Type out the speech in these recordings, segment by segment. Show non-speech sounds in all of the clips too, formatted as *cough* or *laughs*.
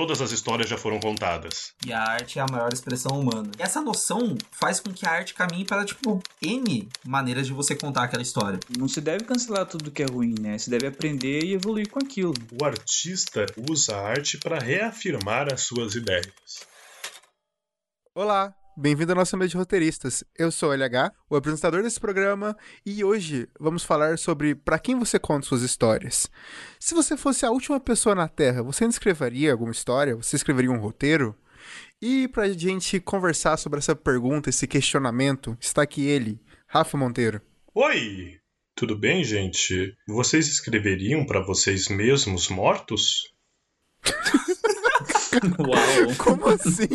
Todas as histórias já foram contadas. E a arte é a maior expressão humana. Essa noção faz com que a arte caminhe para, tipo, N maneiras de você contar aquela história. Não se deve cancelar tudo que é ruim, né? Se deve aprender e evoluir com aquilo. O artista usa a arte para reafirmar as suas ideias. Olá, bem-vindo à nossa mesa de roteiristas. Eu sou o LH, o apresentador desse programa, e hoje vamos falar sobre para quem você conta suas histórias. Se você fosse a última pessoa na Terra, você ainda escreveria alguma história? Você escreveria um roteiro? E para a gente conversar sobre essa pergunta, esse questionamento, está aqui ele, Rafa Monteiro. Oi! Tudo bem, gente? Vocês escreveriam para vocês mesmos mortos? *laughs* Uau! *laughs* Como assim?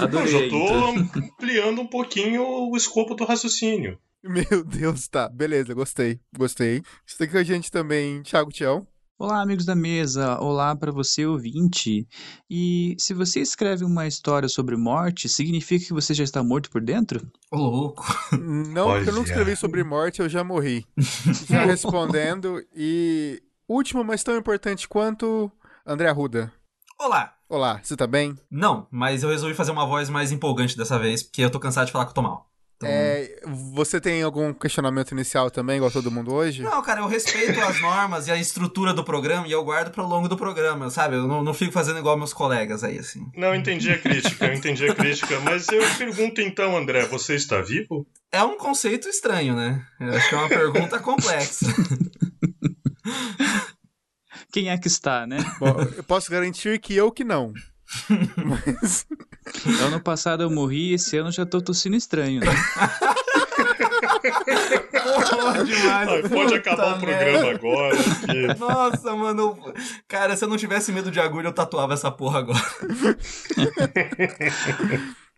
Adorei. Eu já tô então. ampliando um pouquinho o escopo do raciocínio. Meu Deus, tá. Beleza, gostei. Gostei. Está aqui com a gente também, Thiago Tião. Olá, amigos da mesa. Olá para você, ouvinte. E se você escreve uma história sobre morte, significa que você já está morto por dentro? Ô, louco. Não, porque eu não escrevi sobre morte, eu já morri. *laughs* já respondendo. E último, mas tão importante quanto, André Arruda. Olá. Olá, você tá bem? Não, mas eu resolvi fazer uma voz mais empolgante dessa vez, porque eu tô cansado de falar que eu tô mal. Então- É, você tem algum questionamento inicial também, igual todo mundo hoje? Não, cara, eu respeito as normas e a estrutura do programa e eu guardo pro longo do programa, sabe? Eu não, não fico fazendo igual meus colegas aí, assim. Não, eu entendi a crítica, eu entendi a crítica. Mas eu pergunto então, André, você está vivo? É um conceito estranho, né? Eu acho que é uma pergunta complexa. *laughs* Quem é que está, né? *laughs* Bom, eu posso garantir que eu que não. Mas, *laughs* Ano passado eu morri, esse ano já tô tossindo estranho, né? Porra, demais. Pode Puta acabar o programa merda. agora. que- Nossa, mano. Cara, se eu não tivesse medo de agulha, eu tatuava essa porra agora. *laughs*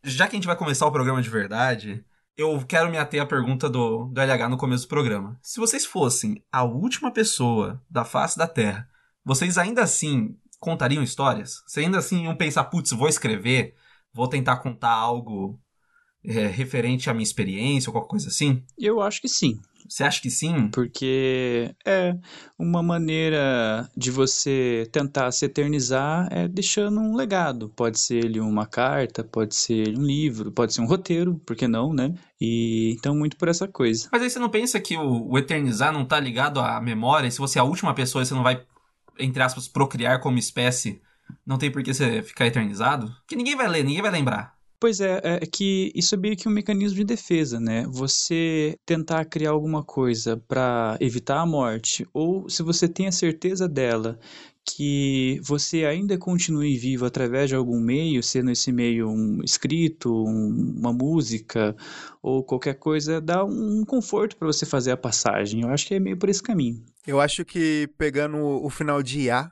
Já que a gente vai começar o programa de verdade, eu quero me ater à pergunta do, do LH no começo do programa. Se vocês fossem a última pessoa da face da Terra, vocês ainda assim contariam histórias? Vocês ainda assim iam pensar, putz, vou escrever, vou tentar contar algo é, referente à minha experiência ou qualquer coisa assim? Eu acho que sim. Você acha que sim? Porque é uma maneira de você tentar se eternizar é deixando um legado. Pode ser ele uma carta, pode ser um livro, pode ser um roteiro, por que não, né? E então muito por essa coisa. Mas aí você não pensa que o, o eternizar não tá ligado à memória? E se você é a última pessoa você não vai, entre aspas, procriar como espécie, não tem por que você ficar eternizado? Que ninguém vai ler, ninguém vai lembrar. Pois é, é que isso é meio que um mecanismo de defesa, né? Você tentar criar alguma coisa para evitar a morte, ou se você tem a certeza dela que você ainda continue vivo através de algum meio, sendo esse meio um escrito, um- uma música ou qualquer coisa, dá um conforto para você fazer a passagem. Eu acho que é meio por esse caminho. eu acho que pegando o final de IA,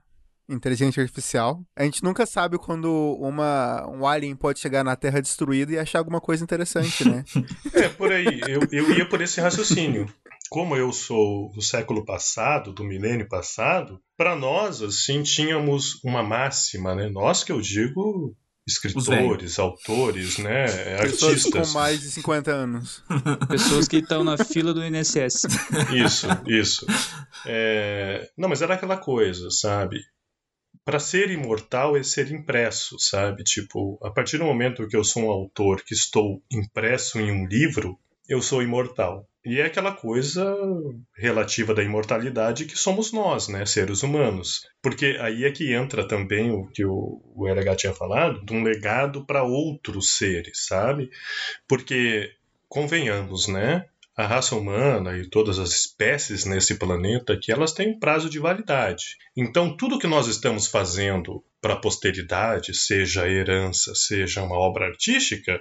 inteligência artificial, a gente nunca sabe quando uma, um alien pode chegar na Terra destruída e achar alguma coisa interessante, né? *laughs* É, por aí. Eu, eu ia por esse raciocínio. Como eu sou do século passado, do milênio passado, para nós, assim, tínhamos uma máxima, né? Nós que eu digo escritores, autores, né? Pessoas com mais de 50 anos. *laughs* Pessoas que estão na fila do INSS. Isso, isso. É, Não, mas era aquela coisa, sabe? Para ser imortal é ser impresso, sabe? Tipo, a partir do momento que eu sou um autor que estou impresso em um livro, eu sou imortal. E é aquela coisa relativa da imortalidade que somos nós, né, seres humanos. Porque aí é que entra também o que o, LH tinha falado, de um legado para outros seres, sabe? Porque, convenhamos, né? A raça humana e todas as espécies nesse planeta aqui, elas têm um prazo de validade. Então, tudo que nós estamos fazendo para a posteridade, seja herança, seja uma obra artística,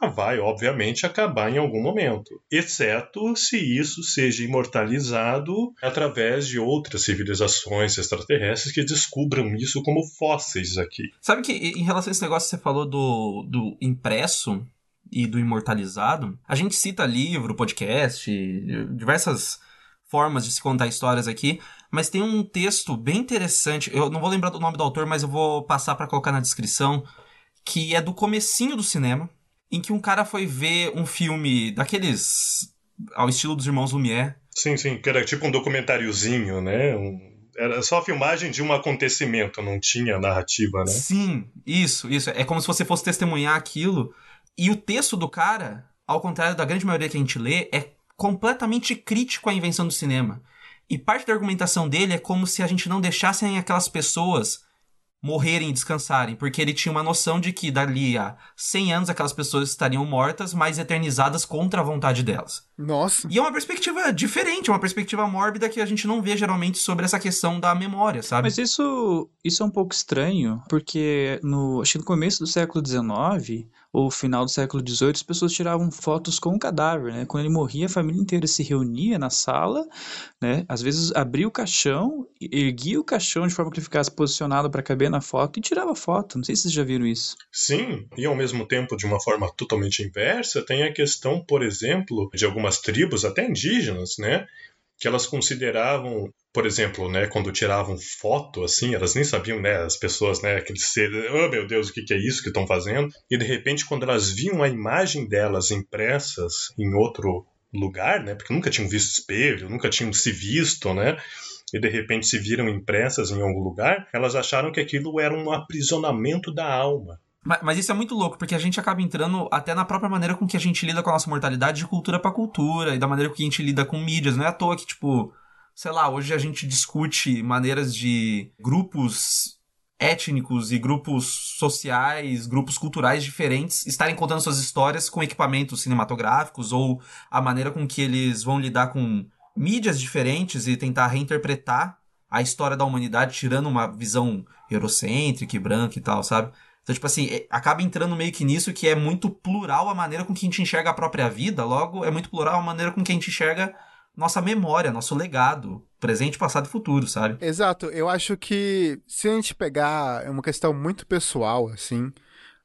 ela vai, obviamente, acabar em algum momento. Exceto se isso seja imortalizado através de outras civilizações extraterrestres que descubram isso como fósseis aqui. Sabe que em relação a esse negócio que você falou do, do impresso e do imortalizado, a gente cita livro, podcast, diversas formas de se contar histórias aqui, mas tem um texto bem interessante, eu não vou lembrar do nome do autor, mas eu vou passar para colocar na descrição, que é do comecinho do cinema, em que um cara foi ver um filme daqueles ao estilo dos irmãos Lumière, Sim, sim, que era tipo um documentáriozinho, né? Um Era só a filmagem de um acontecimento, não tinha narrativa, né? Sim, isso, isso. É como se você fosse testemunhar aquilo. E o texto do cara, ao contrário da grande maioria que a gente lê, é completamente crítico à invenção do cinema. E parte da argumentação dele é como se a gente não deixassem aquelas pessoas morrerem e descansarem, porque ele tinha uma noção de que dali a 100 anos aquelas pessoas estariam mortas, mas eternizadas contra a vontade delas. Nossa. E é uma perspectiva diferente, uma perspectiva mórbida que a gente não vê geralmente sobre essa questão da memória, sabe? Mas isso, isso é um pouco estranho, porque no, acho que no começo do século XIX, ou final do século XVIII, as pessoas tiravam fotos com o cadáver, né? Quando ele morria, a família inteira se reunia na sala, né? Às vezes abria o caixão, erguia o caixão de forma que ele ficasse posicionado para caber na foto e tirava foto. Não sei se vocês já viram isso. Sim, e ao mesmo tempo, de uma forma totalmente inversa, tem a questão, por exemplo, de algumas tribos, até indígenas, né? Que elas consideravam por exemplo, né, quando tiravam foto, assim, elas nem sabiam, né, as pessoas, né, aqueles seres, oh meu Deus, o que, que é isso que estão fazendo? E de repente, quando elas viam a imagem delas impressas em outro lugar, né, porque nunca tinham visto espelho, nunca tinham se visto, né, e de repente se viram impressas em algum lugar, elas acharam que aquilo era um aprisionamento da alma. Mas, mas, isso é muito louco, porque a gente acaba entrando até na própria maneira com que a gente lida com a nossa mortalidade de cultura para cultura, e da maneira com que a gente lida com mídias. Não é à toa que, tipo, sei lá, hoje a gente discute maneiras de grupos étnicos e grupos sociais, grupos culturais diferentes estarem contando suas histórias com equipamentos cinematográficos ou a maneira com que eles vão lidar com mídias diferentes e tentar reinterpretar a história da humanidade tirando uma visão eurocêntrica e branca e tal, sabe? Então, tipo assim, é, acaba entrando meio que nisso que é muito plural a maneira com que a gente enxerga a própria vida, logo é muito plural a maneira com que a gente enxerga nossa memória, nosso legado, presente, passado e futuro, sabe? Exato. Eu acho que se a gente pegar é uma questão muito pessoal, assim,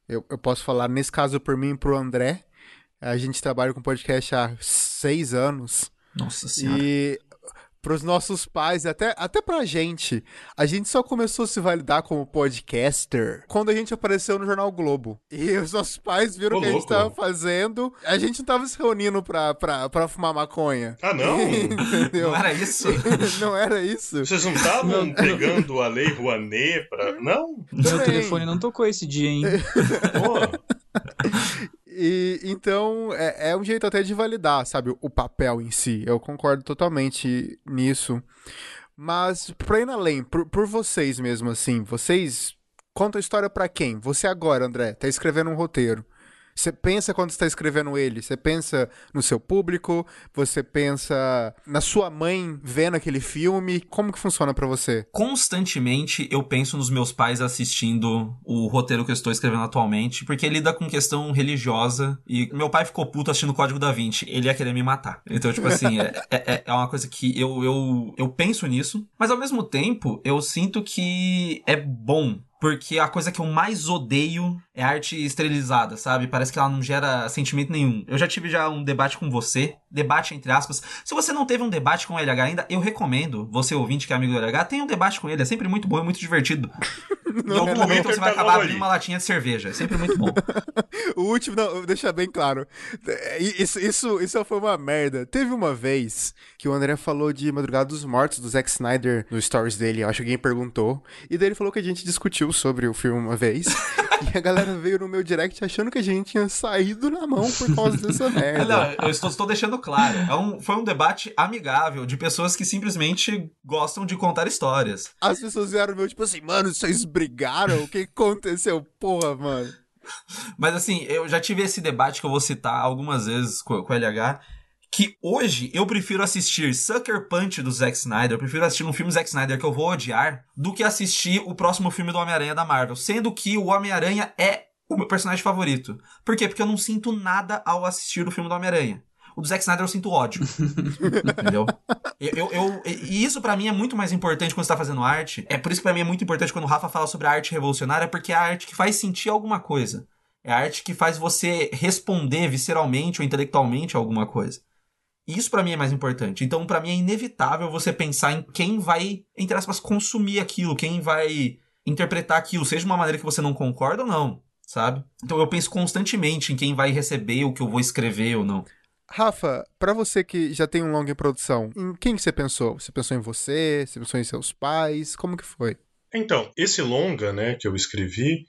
eu, eu posso falar nesse caso por mim e pro André. A gente trabalha com podcast há seis anos. Nossa senhora. E pros nossos pais e até, até pra gente. A gente só começou a se validar como podcaster quando a gente apareceu no Jornal Globo. E os nossos pais viram o que a gente tava fazendo. A gente não tava se reunindo pra, pra, pra fumar maconha. Ah, não? *laughs* Entendeu? Não era isso? *laughs* não era isso. Vocês não estavam pegando a lei Rouanet pra... Não? Meu telefone não tocou esse dia, hein? Pô. *laughs* E então é, é, um jeito até de validar, sabe, o papel em si. Eu concordo totalmente nisso. Mas pra ir além, por, por vocês mesmo, assim, vocês contam a história para quem? Você agora, André, tá escrevendo um roteiro. Você pensa quando está escrevendo ele, você pensa no seu público, você pensa na sua mãe vendo aquele filme, como que funciona para você? Constantemente eu penso nos meus pais assistindo o roteiro que eu estou escrevendo atualmente, porque lida com questão religiosa e meu pai ficou puto assistindo o Código da Vinci, ele ia querer me matar. Então, tipo assim, é, é, é, é uma coisa que eu, eu, eu penso nisso, mas ao mesmo tempo eu sinto que é bom porque a coisa que eu mais odeio é arte esterilizada, sabe? Parece que ela não gera sentimento nenhum. Eu já tive já um debate com você, debate entre aspas. Se você não teve um debate com o LH ainda, eu recomendo, você ouvinte que é amigo do LH, tenha um debate com ele, é sempre muito bom e muito divertido. *laughs* em algum momento você vai acabar abrindo uma latinha de cerveja, é sempre muito bom. *laughs* o último, não, deixa bem claro. Isso, isso, isso foi uma merda. Teve uma vez que o André falou de Madrugada dos Mortos, do Zack Snyder, no stories dele, acho que alguém perguntou, e daí ele falou que a gente discutiu sobre o filme uma vez. *laughs* e a galera veio no meu direct achando que a gente tinha saído na mão por causa dessa *laughs* merda. Não, eu estou, estou deixando claro. É um, foi um debate amigável de pessoas que simplesmente gostam de contar histórias. As pessoas vieram meu, tipo assim, mano, vocês brigaram? O que aconteceu? Porra, mano. Mas assim, eu já tive esse debate que eu vou citar algumas vezes com, com o LH que hoje eu prefiro assistir Sucker Punch do Zack Snyder, eu prefiro assistir um filme Zack Snyder que eu vou odiar, do que assistir o próximo filme do Homem-Aranha da Marvel. Sendo que o Homem-Aranha é o meu personagem favorito. Por quê? Porque eu não sinto nada ao assistir o filme do Homem-Aranha. O do Zack Snyder eu sinto ódio. *laughs* Entendeu? Eu, eu, eu, e isso para mim é muito mais importante quando você tá fazendo arte. É por isso que pra mim é muito importante quando o Rafa fala sobre a arte revolucionária, porque é a arte que faz sentir alguma coisa. É a arte que faz você responder visceralmente ou intelectualmente a alguma coisa. Isso para mim é mais importante. Então, para mim é inevitável você pensar em quem vai, entre aspas, consumir aquilo, quem vai interpretar aquilo, seja de uma maneira que você não concorda ou não, sabe? Então eu penso constantemente em quem vai receber o que eu vou escrever ou não. Rafa, para você que já tem um longa em produção, em quem que você pensou? Você pensou em você? Você pensou em seus pais? Como que foi? Então, esse longa, né, que eu escrevi,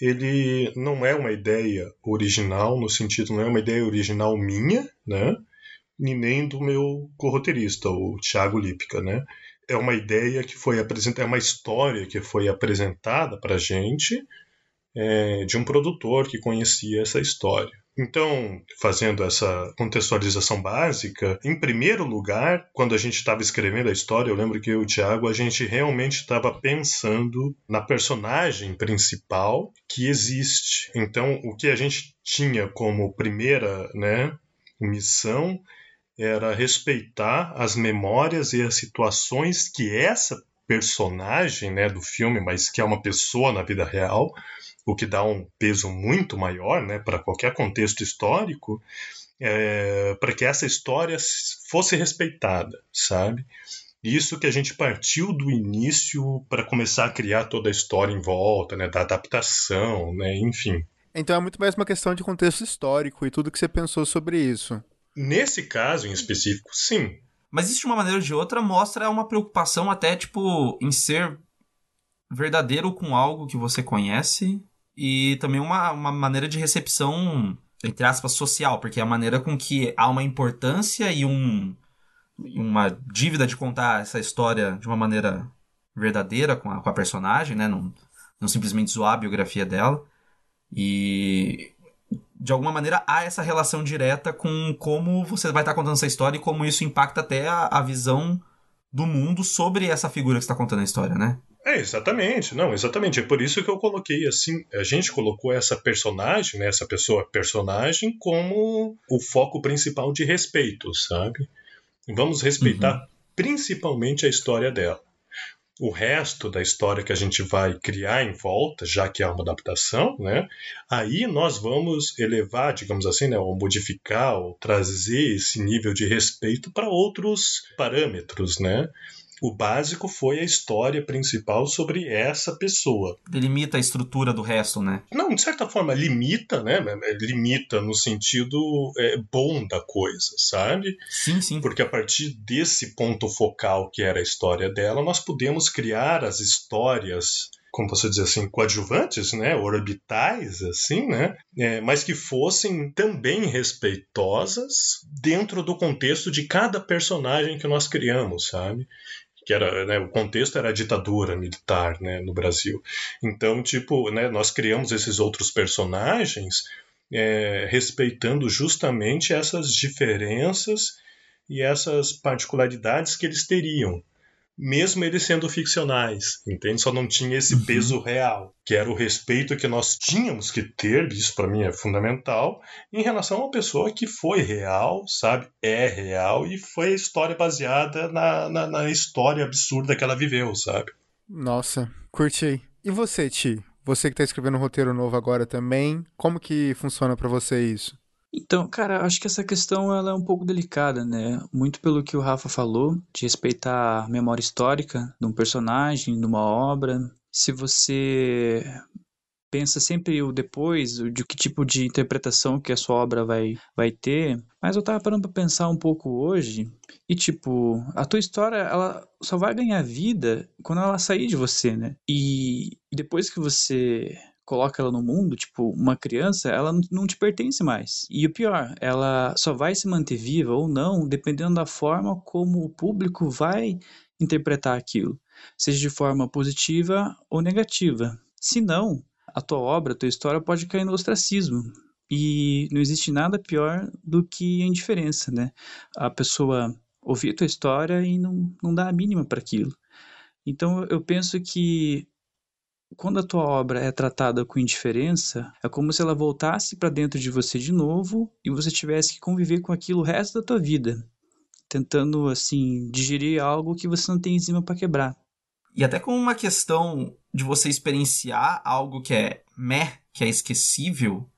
ele não é uma ideia original, no sentido, não é uma ideia original minha, né, e nem do meu corroteirista, o Thiago Lipka, né. É uma ideia que foi apresentada, é uma história que foi apresentada para gente é, de um produtor que conhecia essa história. Então, fazendo essa contextualização básica, em primeiro lugar, quando a gente estava escrevendo a história, eu lembro que eu e o Thiago, a gente realmente estava pensando na personagem principal que existe. Então, o que a gente tinha como primeira né, missão era respeitar as memórias e as situações que essa personagem né, do filme, mas que é uma pessoa na vida real, o que dá um peso muito maior né, para qualquer contexto histórico, é, para que essa história fosse respeitada, sabe? Isso que a gente partiu do início para começar a criar toda a história em volta, né, da adaptação, né, enfim. Então é muito mais uma questão de contexto histórico e tudo que você pensou sobre isso. Nesse caso em específico, sim. Mas isso de uma maneira ou de outra mostra uma preocupação até, tipo, em ser verdadeiro com algo que você conhece e também uma, uma maneira de recepção, entre aspas, social, porque é a maneira com que há uma importância e um, uma dívida de contar essa história de uma maneira verdadeira com a, com a personagem, né? Não, não simplesmente zoar a biografia dela. E de alguma maneira há essa relação direta com como você vai estar contando essa história e como isso impacta até a, a visão do mundo sobre essa figura que está contando a história, né? É, exatamente, não, exatamente. É por isso que eu coloquei assim, a gente colocou essa personagem, né, essa pessoa personagem, como o foco principal de respeito, sabe? Vamos respeitar uhum. principalmente a história dela o resto da história que a gente vai criar em volta, já que é uma adaptação, né? Aí nós vamos elevar, digamos assim, né, ou modificar, ou trazer esse nível de respeito para outros parâmetros, né? O básico foi a história principal sobre essa pessoa. Limita a estrutura do resto, né? Não, de certa forma, limita, né? Limita no sentido é, bom da coisa, sabe? Sim, sim. Porque a partir desse ponto focal que era a história dela, nós podemos criar as histórias como você dizer assim, coadjuvantes, né, orbitais, assim, né, é, mas que fossem também respeitosas dentro do contexto de cada personagem que nós criamos, sabe? Que era né, o contexto era a ditadura militar né, no Brasil. Então, tipo, né, nós criamos esses outros personagens é, respeitando justamente essas diferenças e essas particularidades que eles teriam mesmo eles sendo ficcionais, entende? Só não tinha esse uhum. peso real, que era o respeito que nós tínhamos que ter, isso para mim é fundamental, em relação a uma pessoa que foi real, sabe? É real e foi a história baseada na, na, na história absurda que ela viveu, sabe? Nossa, curti. E você, Ti? Você que tá escrevendo um roteiro novo agora também, como que funciona para você isso? Então, cara, acho que essa questão ela é um pouco delicada, né? Muito pelo que o Rafa falou, de respeitar a memória histórica de um personagem, de uma obra. Se você pensa sempre o depois, de que tipo de interpretação que a sua obra vai, vai ter. Mas eu tava parando pra pensar um pouco hoje, e tipo, a tua história, ela só vai ganhar vida quando ela sair de você, né? E depois que você coloca ela no mundo, tipo, uma criança, ela não te pertence mais. E o pior, ela só vai se manter viva ou não, dependendo da forma como o público vai interpretar aquilo, seja de forma positiva ou negativa. Se não, a tua obra, a tua história pode cair no ostracismo. E não existe nada pior do que a indiferença, né? A pessoa ouvir a tua história e não, não dar a mínima para aquilo. Então eu penso que quando a tua obra é tratada com indiferença, é como se ela voltasse para dentro de você de novo e você tivesse que conviver com aquilo o resto da tua vida, tentando assim digerir algo que você não tem enzima para quebrar. E até com uma questão de você experienciar algo que é meh, que é esquecível,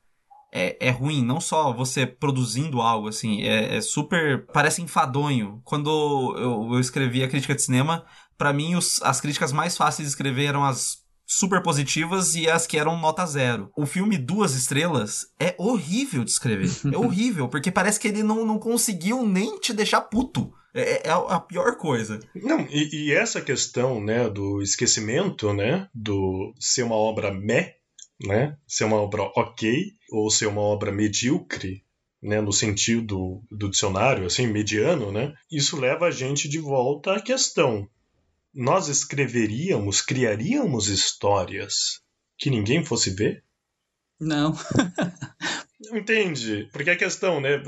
é, é ruim, não só você produzindo algo, assim, é, é super. parece enfadonho. Quando eu, eu escrevi a crítica de cinema, para mim os, as críticas mais fáceis de escrever eram as super positivas e as que eram nota zero. O filme Duas Estrelas é horrível de escrever. É *laughs* horrível, porque parece que ele não, não conseguiu nem te deixar puto. É, é a pior coisa. Não, e, e, essa questão, né, do esquecimento, né, do ser uma obra meh, né, ser uma obra ok, ou ser uma obra medíocre, né, no sentido do dicionário, assim, mediano, né, isso leva a gente de volta à questão. Nós escreveríamos, criaríamos histórias que ninguém fosse ver? Não. *laughs* Entende? Porque a questão, né?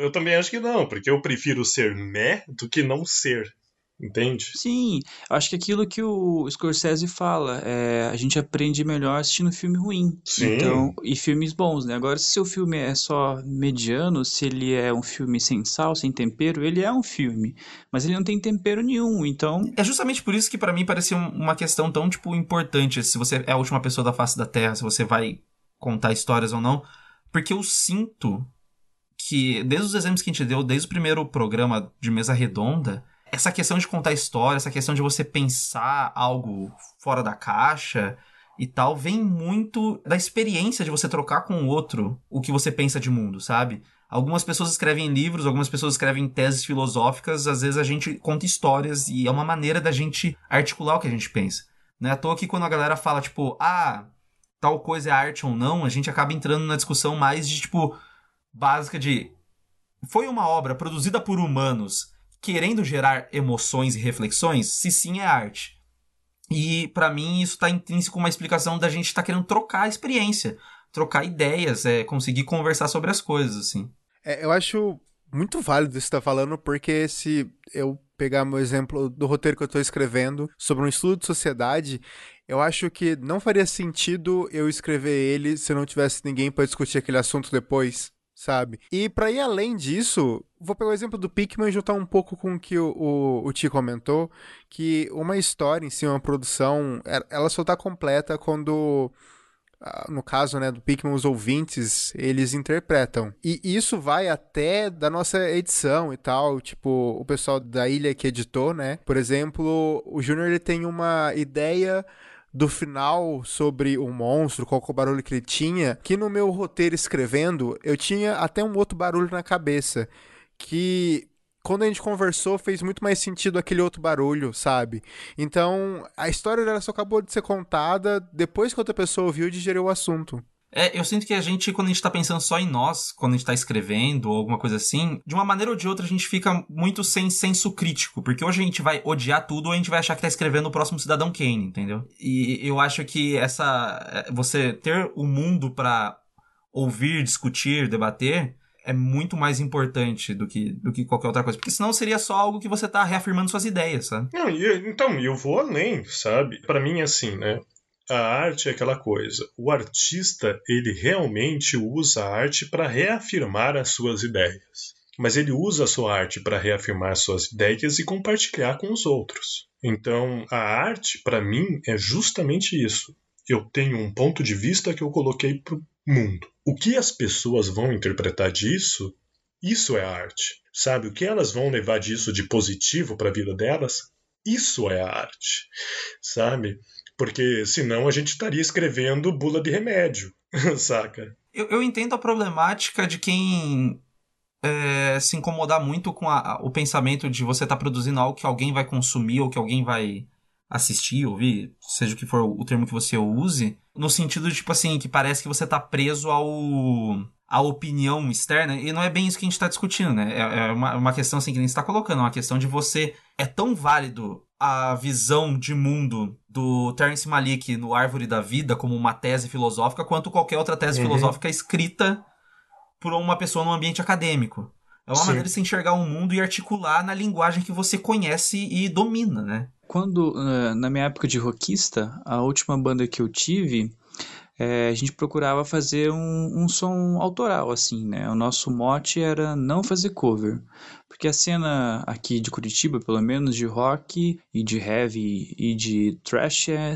Eu também acho que não, porque eu prefiro ser meh do que não ser. Entende? Sim, acho que aquilo que o Scorsese fala, é, a gente aprende melhor assistindo filme ruim. Sim. Então, e filmes bons, né? Agora, se seu filme é só mediano, se ele é um filme sem sal, sem tempero, ele é um filme, mas ele não tem tempero nenhum, então... É justamente por isso que para mim parecia uma questão tão, tipo, importante, se você é a última pessoa da face da Terra, se você vai contar histórias ou não, porque eu sinto que, desde os exemplos que a gente deu, desde o primeiro programa de mesa redonda, essa questão de contar história, essa questão de você pensar algo fora da caixa e tal, vem muito da experiência de você trocar com o outro o que você pensa de mundo, sabe? Algumas pessoas escrevem livros, algumas pessoas escrevem teses filosóficas, às vezes a gente conta histórias e é uma maneira da gente articular o que a gente pensa. Não é à toa que quando a galera fala, tipo, ah, tal coisa é arte ou não, a gente acaba entrando na discussão mais de, tipo, básica de. Foi uma obra produzida por humanos querendo gerar emoções e reflexões, se sim é arte. E para mim isso está intrínseco uma explicação da gente estar tá querendo trocar a experiência, trocar ideias, é, conseguir conversar sobre as coisas, assim. É, eu acho muito válido isso que tá falando, porque se eu pegar meu exemplo do roteiro que eu estou escrevendo sobre um estudo de sociedade, eu acho que não faria sentido eu escrever ele se não tivesse ninguém para discutir aquele assunto depois sabe? E para ir além disso, vou pegar o exemplo do Pikmin e juntar um pouco com o que o, o, Ti comentou, que uma história em si, uma produção, é, ela só tá completa quando ah, no caso né, do Pikmin, os ouvintes, eles interpretam. E isso vai até da nossa edição e tal, tipo, o pessoal da ilha que editou, né? Por exemplo, o Júnior tem uma ideia do final sobre o monstro, qual é o barulho que ele tinha, que no meu roteiro escrevendo, eu tinha até um outro barulho na cabeça, que quando a gente conversou fez muito mais sentido aquele outro barulho, sabe? Então, a história dela só acabou de ser contada depois que outra pessoa ouviu e digeriu o assunto. É, eu sinto que a gente, quando a gente tá pensando só em nós, quando a gente tá escrevendo ou alguma coisa assim, de uma maneira ou de outra a gente fica muito sem senso crítico, porque hoje a gente vai odiar tudo ou a gente vai achar que tá escrevendo o próximo Cidadão Kane, entendeu? E eu acho que essa. É, você ter o mundo para ouvir, discutir, debater, é muito mais importante do que, do que qualquer outra coisa. Porque senão seria só algo que você tá reafirmando suas ideias, sabe? Não, e, então, eu vou além, sabe? para mim, assim, né? A arte é aquela coisa. O artista, ele realmente usa a arte para reafirmar as suas ideias. Mas ele usa a sua arte para reafirmar suas ideias e compartilhar com os outros. Então, a arte, para mim, é justamente isso. Eu tenho um ponto de vista que eu coloquei para o mundo. O que as pessoas vão interpretar disso, isso é arte. Sabe? O que elas vão levar disso de positivo para a vida delas, isso é arte. Sabe? Porque senão a gente estaria escrevendo bula de remédio, *laughs* saca? Eu, eu entendo a problemática de quem é, se incomodar muito com a, o pensamento de você estar tá produzindo algo que alguém vai consumir ou que alguém vai assistir, ouvir, seja o que for o termo que você use, no sentido de, tipo assim, que parece que você está preso ao a opinião externa, e não é bem isso que a gente está discutindo, né? É, é uma, uma questão assim que nem está colocando, é uma questão de você. É tão válido a visão de mundo do Terence Malik no Árvore da Vida como uma tese filosófica, quanto qualquer outra tese uhum. filosófica escrita por uma pessoa no ambiente acadêmico. É uma Sim. maneira de se enxergar o um mundo e articular na linguagem que você conhece e domina, né? Quando, eh, na minha época de rockista, a última banda que eu tive, é, a gente procurava fazer um, um som autoral, assim, né? O nosso mote era não fazer cover. Porque a cena aqui de Curitiba, pelo menos, de rock e de heavy e de thrash é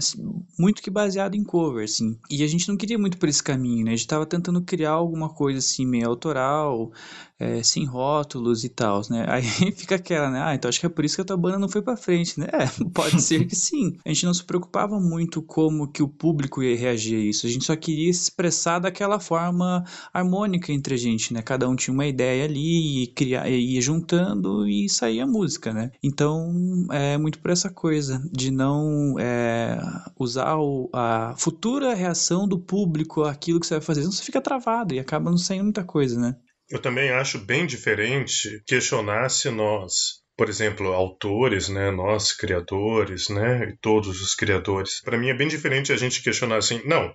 muito que baseado em cover, assim. E a gente não queria muito por esse caminho, né? A gente tava tentando criar alguma coisa assim meio autoral, é, sem rótulos e tal, né? *laughs* Aí fica aquela, né? Ah, então acho que é por isso que a tua banda não foi pra frente, né? É, pode ser que sim. A gente não se preocupava muito como que o público ia reagir a isso. A gente só queria se expressar daquela forma harmônica entre a gente, né? Cada um tinha uma ideia ali e criar, ia juntando e a música, né? Então é muito por essa coisa de não é, usar o, a futura reação do público àquilo que você vai fazer. Senão você fica travado e acaba não saindo muita coisa, né? Eu também acho bem diferente questionar se nós, por exemplo, autores, né, nós criadores, né, todos os criadores. Para mim é bem diferente a gente questionar assim, não,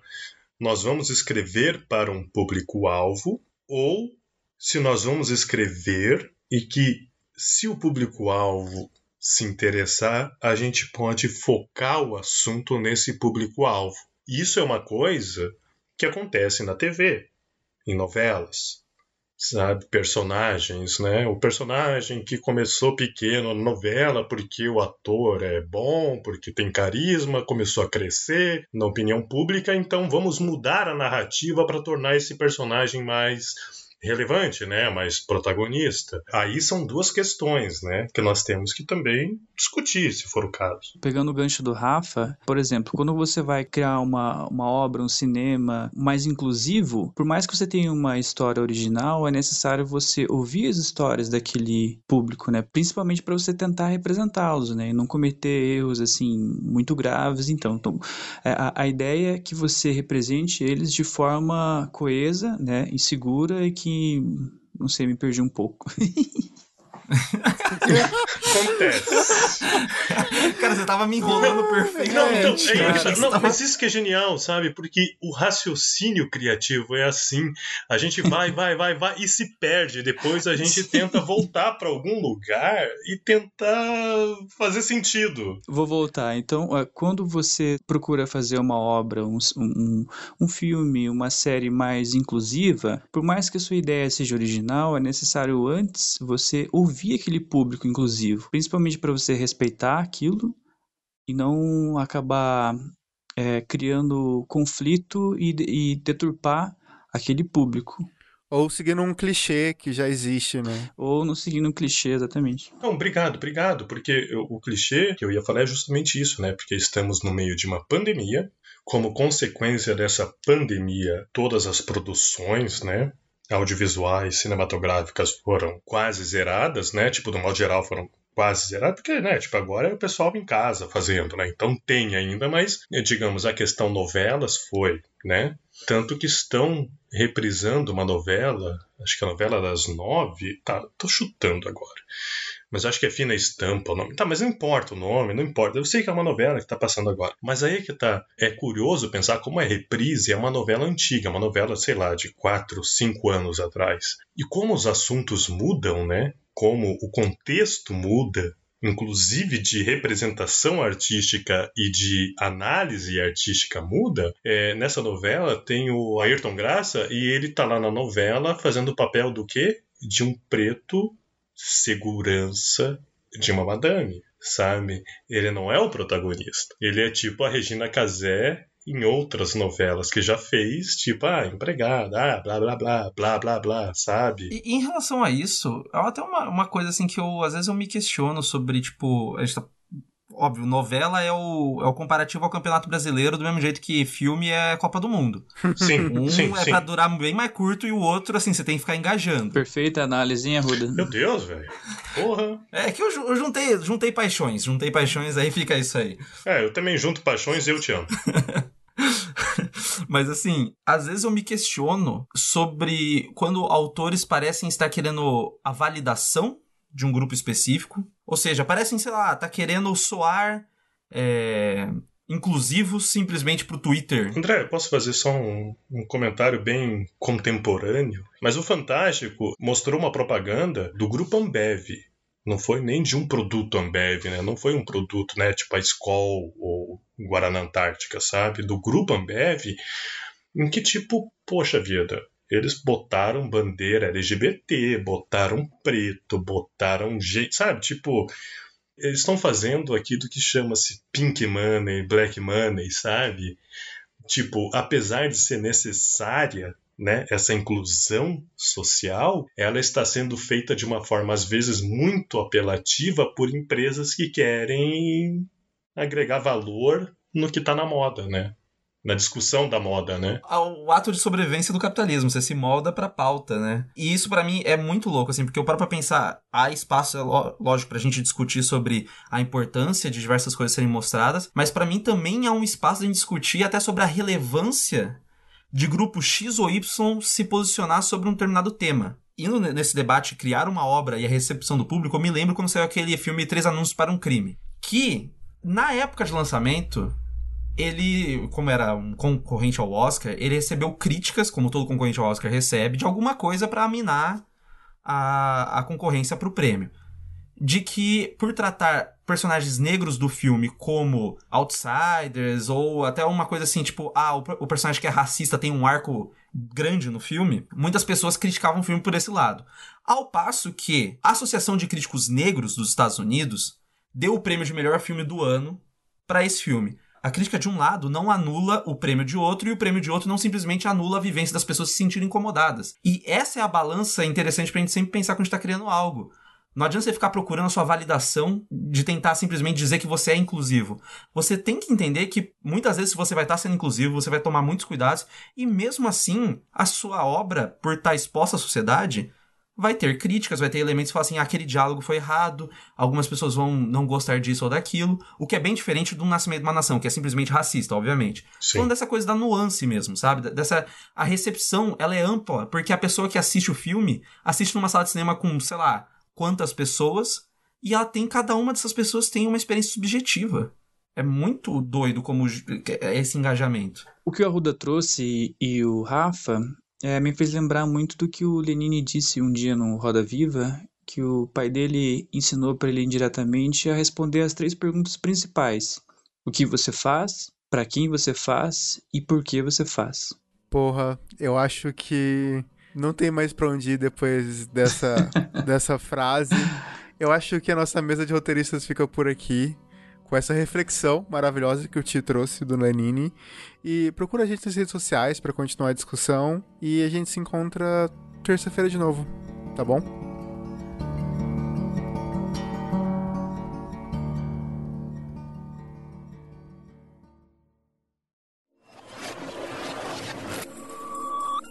nós vamos escrever para um público-alvo ou se nós vamos escrever e que se o público-alvo se interessar, a gente pode focar o assunto nesse público-alvo. Isso é uma coisa que acontece na TV, em novelas, sabe, personagens, né? O personagem que começou pequeno na novela porque o ator é bom, porque tem carisma, começou a crescer na opinião pública, então vamos mudar a narrativa para tornar esse personagem mais relevante, né, mais protagonista. Aí são duas questões, né, que nós temos que também discutir, se for o caso. Pegando o gancho do Rafa, por exemplo, quando você vai criar uma, uma obra, um cinema mais inclusivo, por mais que você tenha uma história original, é necessário você ouvir as histórias daquele público, né, principalmente para você tentar representá-los, né, e não cometer erros assim muito graves. Então, então é, a, a ideia é que você represente eles de forma coesa, né, e segura e que que. Não sei, me perdi um pouco. *laughs* Acontece. Cara, você tava me enrolando perfeitamente. Não, então, é. Não, mas isso que é genial, sabe? Porque o raciocínio criativo é assim. A gente vai, vai, vai, vai e se perde. Depois a gente tenta voltar para algum lugar e tentar fazer sentido. Vou voltar. Então, quando você procura fazer uma obra, um, um, um filme, uma série mais inclusiva, por mais que a sua ideia seja original, é necessário antes você ouvir aquele público inclusivo, principalmente para você respeitar aquilo e não acabar é, criando conflito e, e deturpar aquele público. Ou seguindo um clichê que já existe, né? Ou não seguindo um clichê, exatamente. Não, obrigado, obrigado. Porque o clichê que eu ia falar é justamente isso, né? Porque estamos no meio de uma pandemia. Como consequência dessa pandemia, todas as produções, né? audiovisuais, cinematográficas foram quase zeradas, né? Tipo, do modo geral foram quase zeradas, porque, né, tipo, agora é o pessoal em casa fazendo, né? Então tem ainda, mas, digamos, a questão novelas foi, né? Tanto que estão reprisando uma novela, acho que a novela das nove, tá, tô chutando agora mas acho que é Fina Estampa o nome. Tá, mas não importa o nome, não importa. Eu sei que é uma novela que tá passando agora. Mas aí que tá. É curioso pensar como é reprise, é uma novela antiga, uma novela, sei lá, de 4, 5 anos atrás. E como os assuntos mudam, né? Como o contexto muda, inclusive de representação artística e de análise artística muda, é, nessa novela tem o Ayrton Graça e ele tá lá na novela fazendo o papel do quê? De um preto segurança de uma madame, sabe? Ele não é o protagonista. Ele é tipo a Regina Casé em outras novelas que já fez, tipo, ah, empregada, ah, blá, blá, blá, blá, blá, blá, sabe? E, em relação a isso, é até uma, uma coisa, assim, que eu, às vezes eu me questiono sobre, tipo, a gente tá óbvio, novela é o, é o comparativo ao Campeonato Brasileiro, do mesmo jeito que filme é Copa do Mundo. *laughs* Sim, um sim, é sim. pra durar bem mais curto e o outro, assim, você tem que ficar engajando. Perfeita análise, hein, Arruda? Meu Deus, velho. Porra. É que eu, eu, juntei, juntei paixões, juntei paixões, aí fica isso aí. É, eu também junto paixões e eu te amo. *laughs* Mas assim, às vezes eu me questiono sobre quando autores parecem estar querendo a validação de um grupo específico. Ou seja, parecem, sei lá, tá querendo soar é, inclusivo simplesmente pro Twitter. André, posso fazer só um, um, comentário bem contemporâneo? Mas o Fantástico mostrou uma propaganda do grupo Ambev. Não foi nem de um produto Ambev, né? Não foi um produto, né? Tipo a Skol ou Guaraná Antártica, sabe? Do grupo Ambev, em que tipo, poxa vida, Eles botaram bandeira LGBT, botaram preto, botaram gente, sabe? Tipo, eles estão fazendo aquilo que chama-se pink money, black money, sabe? Tipo, apesar de ser necessária né, essa inclusão social, ela está sendo feita de uma forma às vezes muito apelativa por empresas que querem agregar valor no que está na moda, né? Na discussão da moda, né? O ato de sobrevivência do capitalismo, você se molda pra pauta, né? E isso para mim é muito louco, assim, porque eu paro pra pensar, há espaço, é lógico, pra gente discutir sobre a importância de diversas coisas serem mostradas, mas para mim também há um espaço de discutir até sobre a relevância de grupo X ou Y se posicionar sobre um determinado tema. Indo nesse debate, criar uma obra e a recepção do público, eu me lembro quando saiu aquele filme Três Anúncios para um Crime. Que, na época de lançamento, ele, como era um concorrente ao Oscar, ele recebeu críticas, como todo concorrente ao Oscar recebe, de alguma coisa para minar a, a concorrência para o prêmio. De que, por tratar personagens negros do filme como outsiders, ou até uma coisa assim, tipo, ah, o, o personagem que é racista tem um arco grande no filme, muitas pessoas criticavam o filme por esse lado. Ao passo que a Associação de Críticos Negros dos Estados Unidos deu o prêmio de melhor filme do ano para esse filme a crítica de um lado não anula o prêmio de outro e o prêmio de outro não simplesmente anula a vivência das pessoas se sentirem incomodadas. E essa é a balança interessante pra gente sempre pensar quando a gente tá criando algo. Não adianta você ficar procurando a sua validação de tentar simplesmente dizer que você é inclusivo. Você tem que entender que muitas vezes você vai estar sendo inclusivo, você vai tomar muitos cuidados, e mesmo assim, a sua obra, por estar exposta à sociedade, vai ter críticas, vai ter elementos que falam assim, ah, aquele diálogo foi errado, algumas pessoas vão não gostar disso ou daquilo, o que é bem diferente do nascimento de uma nação, que é simplesmente racista, obviamente. Sim. Falando dessa coisa da nuance mesmo, sabe? Dessa a recepção, ela é ampla, porque a pessoa que assiste o filme assiste numa sala de cinema com, sei lá, quantas pessoas, e ela tem cada uma dessas pessoas tem uma experiência subjetiva. É muito doido como é esse engajamento. O que o Arruda trouxe e o Rafa é, me fez lembrar muito do que o Lenine disse um dia no Roda Viva, que o pai dele ensinou para ele indiretamente a responder as três perguntas principais: o que você faz, para quem você faz e por que você faz. Porra, eu acho que não tem mais para onde ir depois dessa, *laughs* dessa frase. Eu acho que a nossa mesa de roteiristas fica por aqui com essa reflexão maravilhosa que o Ti trouxe do Lenine. E procura a gente nas redes sociais para continuar a discussão. E a gente se encontra terça-feira de novo, tá bom?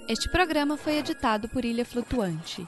Este programa foi editado por Ilha Flutuante.